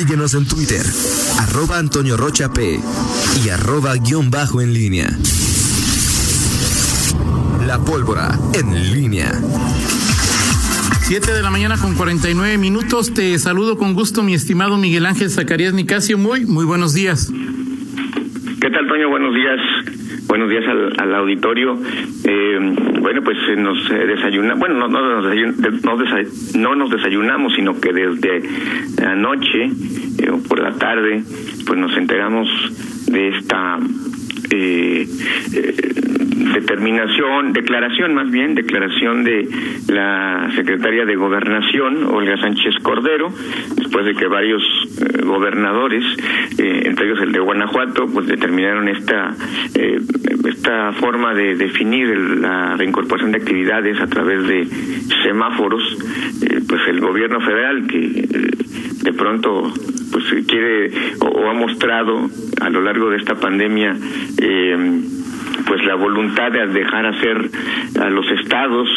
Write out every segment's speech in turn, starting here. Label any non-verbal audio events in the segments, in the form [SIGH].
Síguenos en Twitter, arroba Antonio Rocha P y arroba guion bajo en línea. La pólvora en línea. 7 de la mañana con 49 minutos. Te saludo con gusto, mi estimado Miguel Ángel Zacarías Nicasio. Muy, muy buenos días. ¿Qué tal, Toño? Buenos días. Buenos días al, auditorio. Eh, bueno, pues eh, nos eh, desayunamos, bueno, no, no, nos no, nos desayunamos, sino que desde anoche o por la tarde, pues nos enteramos de esta eh, determinación, declaración más bien, declaración de la secretaria de Gobernación, Olga Sánchez Cordero, después de que varios eh, gobernadores, eh, entre ellos el de Guanajuato, pues determinaron esta, eh, esta forma de definir la reincorporación de actividades a través de semáforos, pues el gobierno federal que de pronto pues quiere o, ha mostrado a lo largo de esta pandemia eh, pues la voluntad de dejar hacer a los estados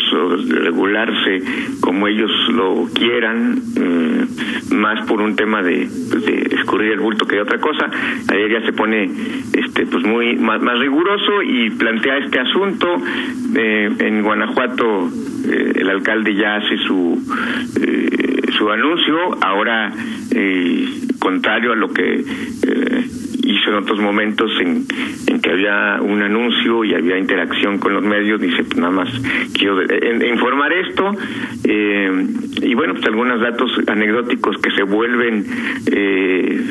regularse como ellos lo quieran mm, más por un tema de, pues, de, escurrir el bulto que de otra cosa. Ayer ya se pone este pues muy más, riguroso y plantea este asunto. Eh, en Guanajuato eh, el alcalde ya hace su eh, su anuncio ahora contrario a lo que en otros momentos en, en que había un anuncio y había interacción con los medios, dice, pues nada más quiero informar esto, eh, y bueno, pues algunos datos anecdóticos que se vuelven eh,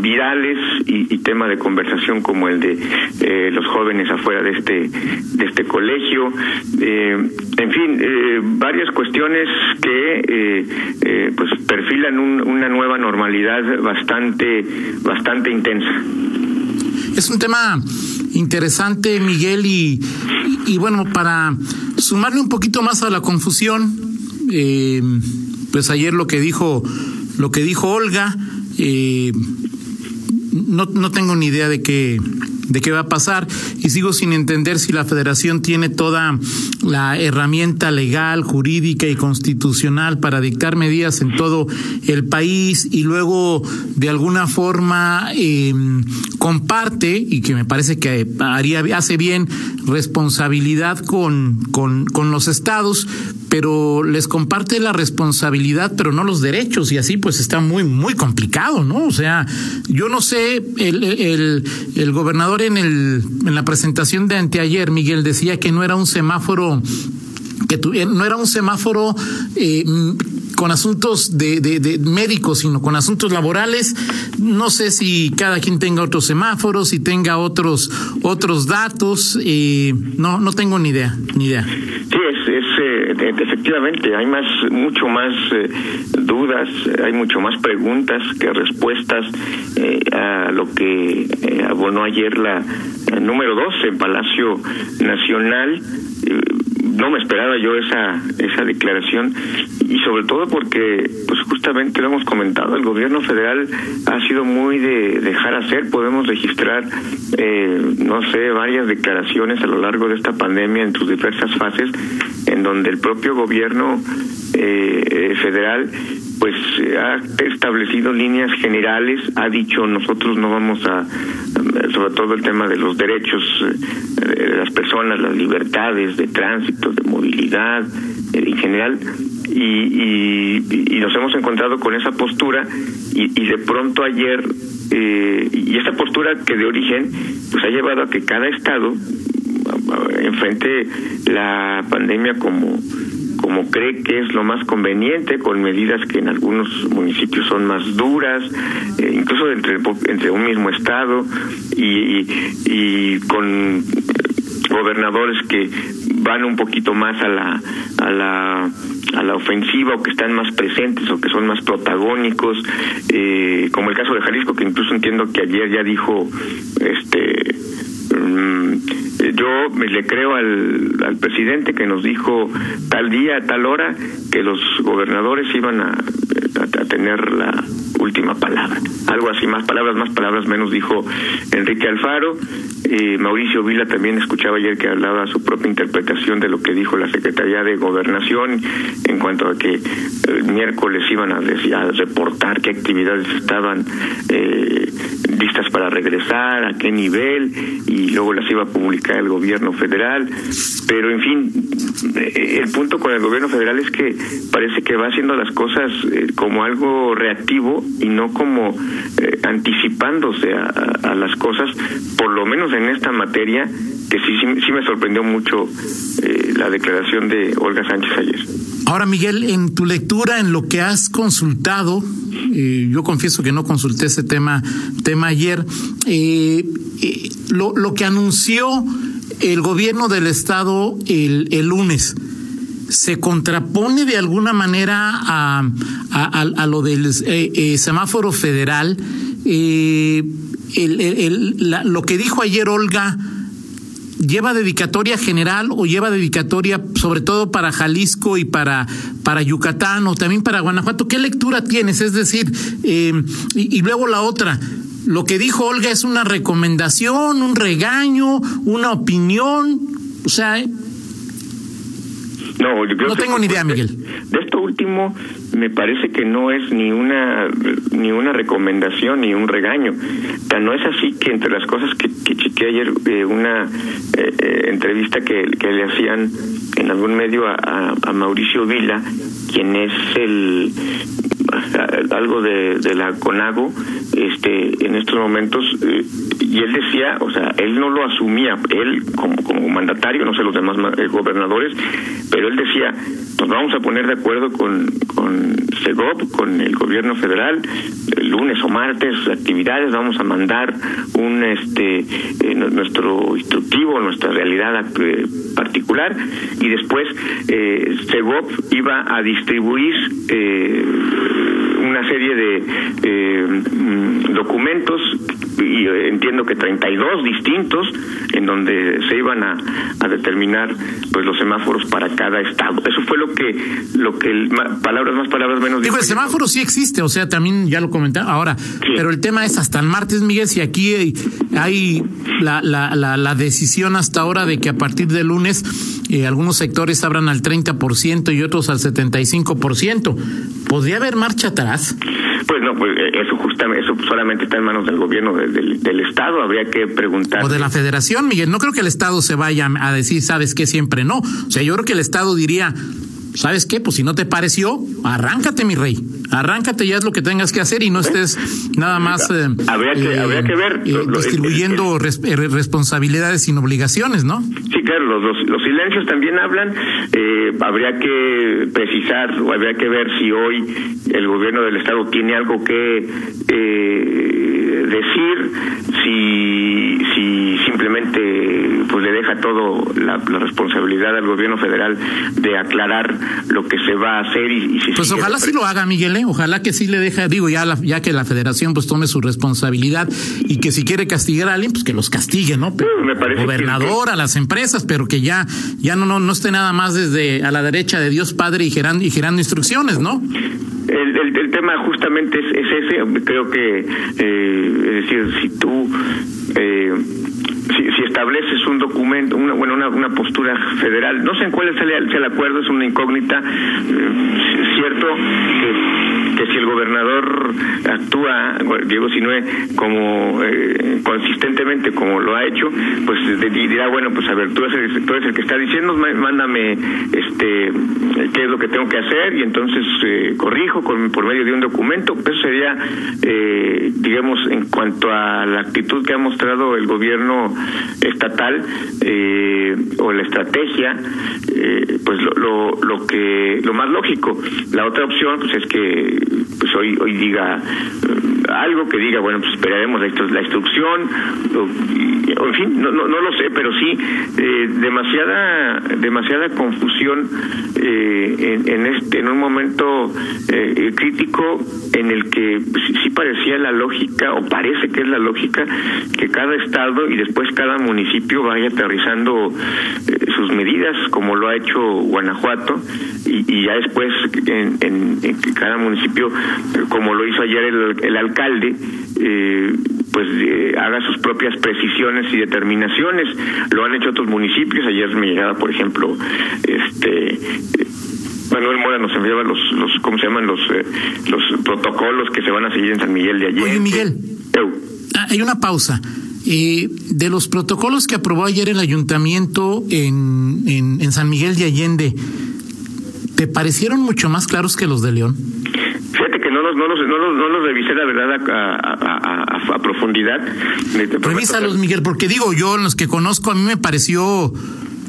virales y, tema de conversación como el de eh, los jóvenes afuera de este, de este colegio, en fin, varias cuestiones que pues perfilan una nueva normalidad bastante, bastante intensa. Es un tema interesante, Miguel, y, y, bueno, para sumarle un poquito más a la confusión, eh, pues ayer lo que dijo, lo que dijo Olga, eh, no, no tengo ni idea de qué de qué va a pasar y sigo sin entender si la federación tiene toda la herramienta legal, jurídica y constitucional para dictar medidas en todo el país y luego de alguna forma em, comparte y que me parece que haría hace bien responsabilidad con, con, con los estados, pero les comparte la responsabilidad, pero no los derechos, y así pues está muy, muy complicado, ¿no? O sea, yo no sé, el, el, el gobernador en, el, en la presentación de anteayer, Miguel, decía que no era un semáforo que no era un semáforo eh, con asuntos de, de, médicos, sino con asuntos laborales. No sé si cada quien tenga otros semáforos, si tenga otros otros datos. Eh, no, no tengo ni idea, ni idea. Sí, es, eh, efectivamente hay más, mucho más eh, dudas, hay mucho más preguntas que respuestas a lo que abonó ayer la número 12 en Palacio Nacional no me esperaba yo esa esa declaración y sobre todo porque pues justamente lo hemos comentado el gobierno federal ha sido muy de dejar hacer. Podemos registrar eh, no sé varias declaraciones a lo largo de esta pandemia en sus diversas fases en donde el propio gobierno eh, eh federal pues ha establecido líneas generales, ha dicho nosotros no vamos a, sobre todo el tema de los derechos eh, de las personas, las libertades de tránsito, de movilidad eh, en general, y, y, nos hemos encontrado con esa postura y, y de pronto ayer, eh, y esa postura que de origen pues ha llevado a que cada estado enfrente la pandemia como como cree que es lo más conveniente, con medidas que en algunos municipios son más duras, eh, incluso entre, un mismo estado, y, con gobernadores que van un poquito más a la a la a la ofensiva o que están más presentes o que son más protagónicos eh, como el caso de Jalisco que incluso entiendo que ayer ya dijo este yo me le creo al, presidente que nos dijo tal día, tal hora, que los gobernadores iban a, tener la última palabra. Algo así, más palabras, más palabras menos, dijo Enrique Alfaro. Eh, Mauricio Vila también escuchaba ayer que hablaba su propia interpretación de lo que dijo la Secretaría de Gobernación en cuanto a que el miércoles iban a, a reportar qué actividades estaban eh, listas para regresar, a qué nivel, y luego las iba a publicar el gobierno federal. Pero, en fin, el punto con el gobierno federal es que parece que va haciendo las cosas eh, como algo reactivo y no como eh, anticipándose a, las cosas, por lo menos en esta materia, que sí, sí, me sorprendió mucho la declaración de Olga Sánchez ayer. Ahora, Miguel, en tu lectura, en lo que has consultado, yo confieso que no consulté ese tema, tema ayer, lo, lo que anunció el gobierno del estado el, el lunes se contrapone de alguna manera a, a, lo del eh, eh, semáforo federal. Eh, lo que dijo ayer Olga, ¿lleva dedicatoria general o lleva dedicatoria sobre todo para Jalisco y para, para Yucatán o también para Guanajuato? ¿Qué lectura tienes? Es decir, y luego la otra, lo que dijo Olga es una recomendación, un regaño, una opinión, o sea, ¿eh? no, yo no tengo ni idea, Miguel. De esto último, me parece que no es ni una ni una recomendación ni un regaño. Tan no es así que entre las cosas que, que ayer eh, una eh, entrevista que, que, le hacían en algún medio a, a Mauricio Vila, quien es el [LAUGHS] algo de, de la CONAGO este en estos momentos eh, y él decía o sea él no lo asumía él como, como mandatario no sé los demás eh, gobernadores pero él decía nos vamos a poner de acuerdo con con CEGOP con el gobierno federal el lunes o martes actividades vamos a mandar un este eh, nuestro instructivo nuestra realidad particular y después eh, CEGOP iba a distribuir eh, una serie de eh, mm, documentos y eh, entiendo que 32 distintos en donde se iban a, a, determinar pues los semáforos para cada estado. Eso fue lo que lo que palabras más palabras menos digo el semáforo sí existe, o sea, también ya lo comentaba ahora, pero el tema es hasta el martes, Miguel, si aquí hay, la, la, la, la, decisión hasta ahora de que a partir de lunes eh, algunos sectores abran al 30% y otros al 75%. ¿Podría haber marcha atrás? Pues no, pues eh, eso justamente, eso solamente está en manos del gobierno del, del, Estado, habría que preguntar. O de la Federación, Miguel, no creo que el Estado se vaya a decir, sabes qué, siempre no. O sea, yo creo que el Estado diría, ¿sabes qué? Pues si no te pareció, arráncate, mi rey. Arráncate, ya es lo que tengas que hacer y no estés nada más eh, habría que, habría que ver eh, distribuyendo responsabilidades sin obligaciones, ¿no? Sí, claro, los, los, silencios también hablan. Eh, habría que precisar o habría que ver si hoy el gobierno del Estado tiene algo que eh, decir, si, si simplemente pues le deja todo la, la, responsabilidad al gobierno federal de aclarar lo que se va a hacer y, si pues ojalá sí lo haga Miguel ¿eh? ojalá que sí le deje digo ya ya que la Federación pues tome su responsabilidad y que si quiere castigar a alguien pues que los castigue no pero, me parece gobernador a las empresas pero que ya ya no no no esté nada más desde a la derecha de Dios Padre y gerando y gerando instrucciones no el, el, el, tema justamente es, es, ese, creo que, eh, es decir, si tú eh, estableces un documento, una, bueno, una, una, postura federal, no sé en cuál sea el, el acuerdo, es una incógnita, eh, cierto que, si el gobernador actúa, Diego Sinue, como eh, consistentemente como lo ha hecho, pues dirá, bueno, pues a ver, tú eres, el, tú eres el que está diciendo, mándame este qué es lo que tengo que hacer y entonces eh, corrijo con, por medio de un documento, eso sería, eh, digamos, en cuanto a la actitud que ha mostrado el gobierno estatal eh, o la estrategia, eh, pues lo, lo, lo, que lo más lógico. La otra opción pues es que pues hoy hoy diga eh, algo que diga bueno pues esperaremos la, instrucción en fin no, no, no lo sé pero sí eh, demasiada demasiada confusión en, en, este en un momento crítico en el que sí, parecía la lógica o parece que es la lógica que cada estado y después cada municipio vaya aterrizando eh, sus medidas, como lo ha hecho Guanajuato, y, ya después en, en, cada municipio, como lo hizo ayer el, el alcalde, eh, pues eh, haga sus propias precisiones y determinaciones. Lo han hecho otros municipios. Ayer me llegaba, por ejemplo, este Manuel Mora nos enviaba los, los ¿cómo se llaman? Los, eh, los protocolos que se van a seguir en San Miguel de ayer. Oye, Miguel. Ah, hay una pausa. Eh, de los protocolos que aprobó ayer el ayuntamiento en, en, en San Miguel de Allende, ¿te parecieron mucho más claros que los de León? Fíjate que no los, no los, no los, no los revisé, la verdad, a, a, a, a profundidad. Revísalos, Miguel, porque digo, yo los que conozco, a mí me pareció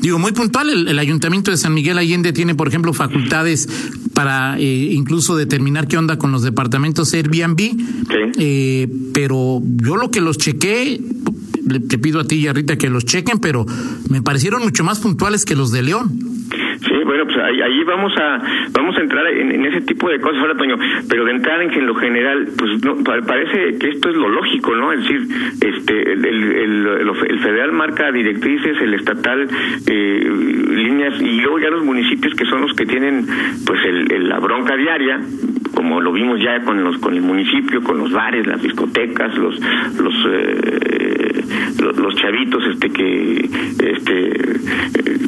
digo, muy puntual. El, Ayuntamiento de San Miguel Allende tiene, por ejemplo, facultades para eh, incluso determinar qué onda con los departamentos Airbnb. Eh, pero yo lo que los chequé, te pido a ti y a Rita que los chequen, pero me parecieron mucho más puntuales que los de León. Sí, bueno, pues ahí, vamos a vamos a entrar en, ese tipo de cosas ahora, Toño, pero de entrar en que en lo general, pues no, parece que esto es lo lógico, ¿no? Es decir, este, el, federal marca directrices, el estatal eh, líneas y luego ya los municipios que son los que tienen pues el, la bronca diaria como lo vimos ya con los con el municipio, con los bares, las discotecas, los los eh, los, chavitos este que este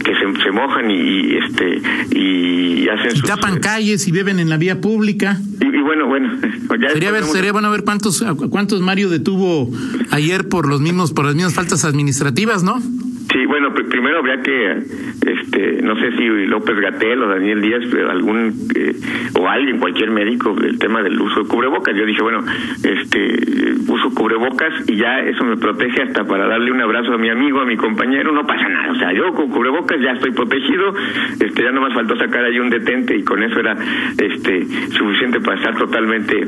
que se, se mojan y, este y hacen y tapan calles y beben en la vía pública. Y, bueno, bueno, [LAUGHS] sería ver sería bueno ver cuántos cuántos Mario detuvo ayer por los mismos por las mismas faltas administrativas, ¿no? Sí, bueno, primero habría que, este, no sé si López Gatel o Daniel Díaz, algún eh, o alguien, cualquier médico, el tema del uso de cubrebocas. Yo dije, bueno, este, uso cubrebocas y ya eso me protege hasta para darle un abrazo a mi amigo, a mi compañero, no pasa nada. O sea, yo con cubrebocas ya estoy protegido, este, ya no más faltó sacar ahí un detente y con eso era, este, suficiente para estar totalmente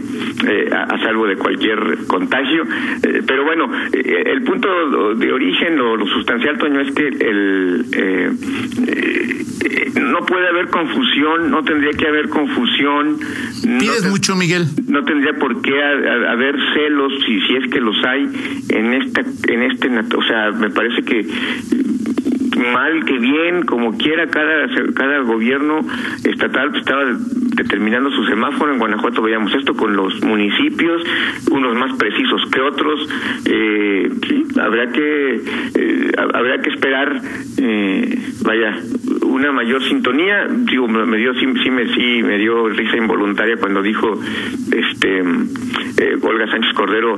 eh, a, salvo de cualquier contagio. Eh, pero bueno, el punto de origen o lo sustancial, Toño, es que el eh, eh, no puede haber confusión, no tendría que haber confusión. Pides mucho, Miguel. No tendría por qué haber celos, si, si es que los hay en esta, en este, o sea, me parece que mal que bien, como quiera, cada, cada gobierno estatal estaba determinando su semáforo. En Guanajuato veíamos esto con los municipios, unos más precisos que otros. Eh, habrá que, eh, habrá que esperar, eh, vaya, una mayor sintonía. Digo, me dio, sí, sí, me, sí, me dio risa involuntaria cuando dijo este eh, Olga Sánchez Cordero,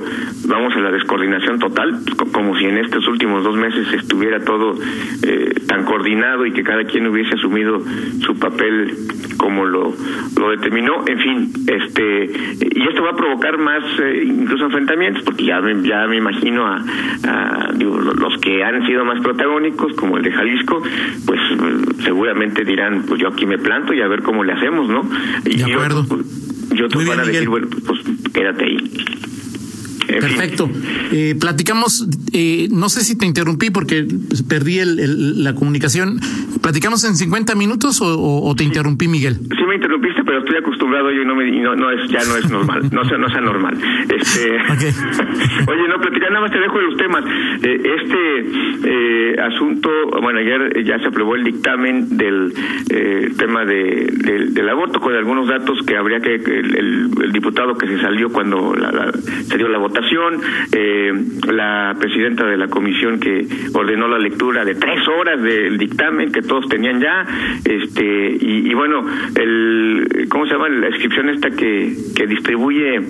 vamos a la descoordinación total, como si en estos últimos dos meses estuviera todo eh, tan coordinado y que cada quien hubiese asumido su papel como lo, lo determinó. En fin, este y esto va a provocar más eh, incluso enfrentamientos, porque ya me, ya me imagino a, los que han sido más protagónicos, como el de Jalisco, pues seguramente dirán, pues yo aquí me planto y a ver cómo le hacemos, ¿no? Y de acuerdo. Yo, otros van a decir, bueno, pues quédate ahí. Perfecto. Eh, platicamos, eh, no sé si te interrumpí porque perdí el, la comunicación. ¿Platicamos en 50 minutos o, te interrumpí, Miguel? Sí, me interrumpiste, pero estoy acostumbrado yo y no, me, no, no es, ya no es normal. No sea, no sea normal. Este, [LAUGHS] [LAUGHS] Oye, no, platicar, nada más te dejo los temas. Eh, este asunto, bueno, ayer ya se aprobó el dictamen del tema de, del, aborto con algunos datos que habría que, el, el, diputado que se salió cuando la, se dio la votación eh, la presidenta de la comisión que ordenó la lectura de tres horas del dictamen que todos tenían ya, este y, bueno, el ¿cómo se llama la inscripción esta que, que distribuye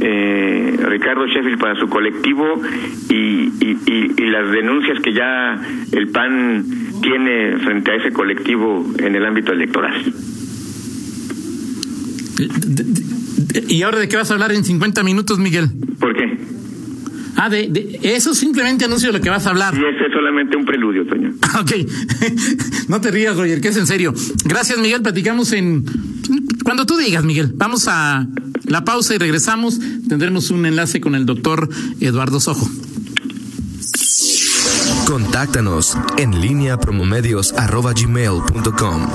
eh, Ricardo Sheffield para su colectivo y, y, las denuncias que ya el PAN tiene frente a ese colectivo en el ámbito electoral. ¿Y ahora de qué vas a hablar en 50 minutos, Miguel? Ah, de, eso simplemente anuncio lo que vas a hablar. Y ese es solamente un preludio, Toño. [LAUGHS] ok. [LAUGHS] no te rías, Roger, que es en serio. Gracias, Miguel. Platicamos en. Cuando tú digas, Miguel. Vamos a la pausa y regresamos. Tendremos un enlace con el doctor Eduardo Sojo. Contáctanos en línea promomedios.com.